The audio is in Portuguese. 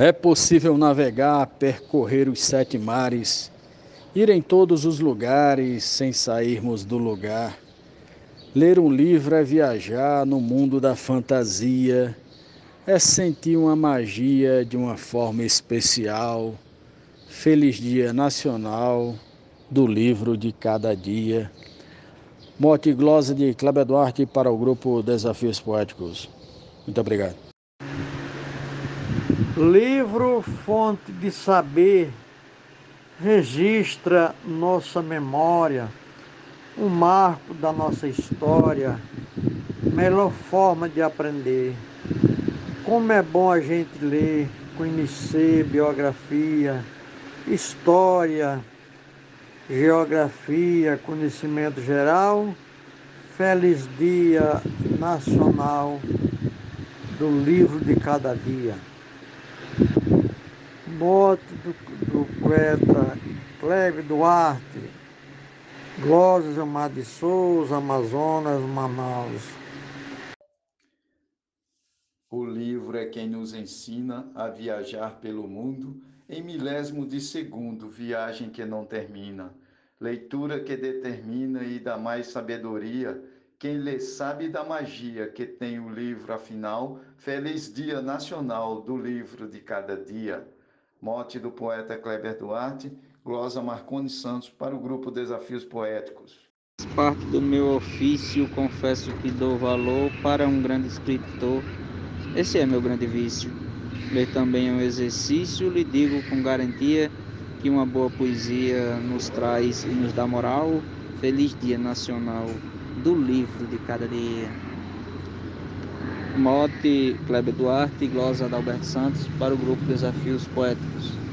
É possível navegar, percorrer os sete mares, ir em todos os lugares sem sairmos do lugar. Ler um livro é viajar no mundo da fantasia, é sentir uma magia de uma forma especial. Feliz Dia Nacional do Livro de Cada Dia. Mote e glosa de Cláudio Duarte para o grupo Desafios Poéticos. Muito obrigado. Livro, fonte de saber, registra nossa memória, um marco da nossa história, melhor forma de aprender. Como é bom a gente ler, conhecer biografia, história, geografia, conhecimento geral. Feliz Dia Nacional do Livro de Cada Dia mote do, do poeta Cleve Duarte, Glórias Amar de Souza, Amazonas, Manaus. O livro é quem nos ensina a viajar pelo mundo em milésimo de segundo, viagem que não termina. Leitura que determina e dá mais sabedoria. Quem lê sabe da magia que tem o livro, afinal, feliz Dia Nacional do Livro de Cada Dia. Mote do poeta Kleber Duarte, glosa Marconi Santos para o grupo Desafios Poéticos. Parte do meu ofício, confesso que dou valor para um grande escritor. Esse é meu grande vício. Ler também é um exercício, lhe digo com garantia que uma boa poesia nos traz e nos dá moral. Feliz Dia Nacional do Livro de Cada Dia. Mote Kleber Duarte e glosa Adalberto Santos para o grupo Desafios Poéticos.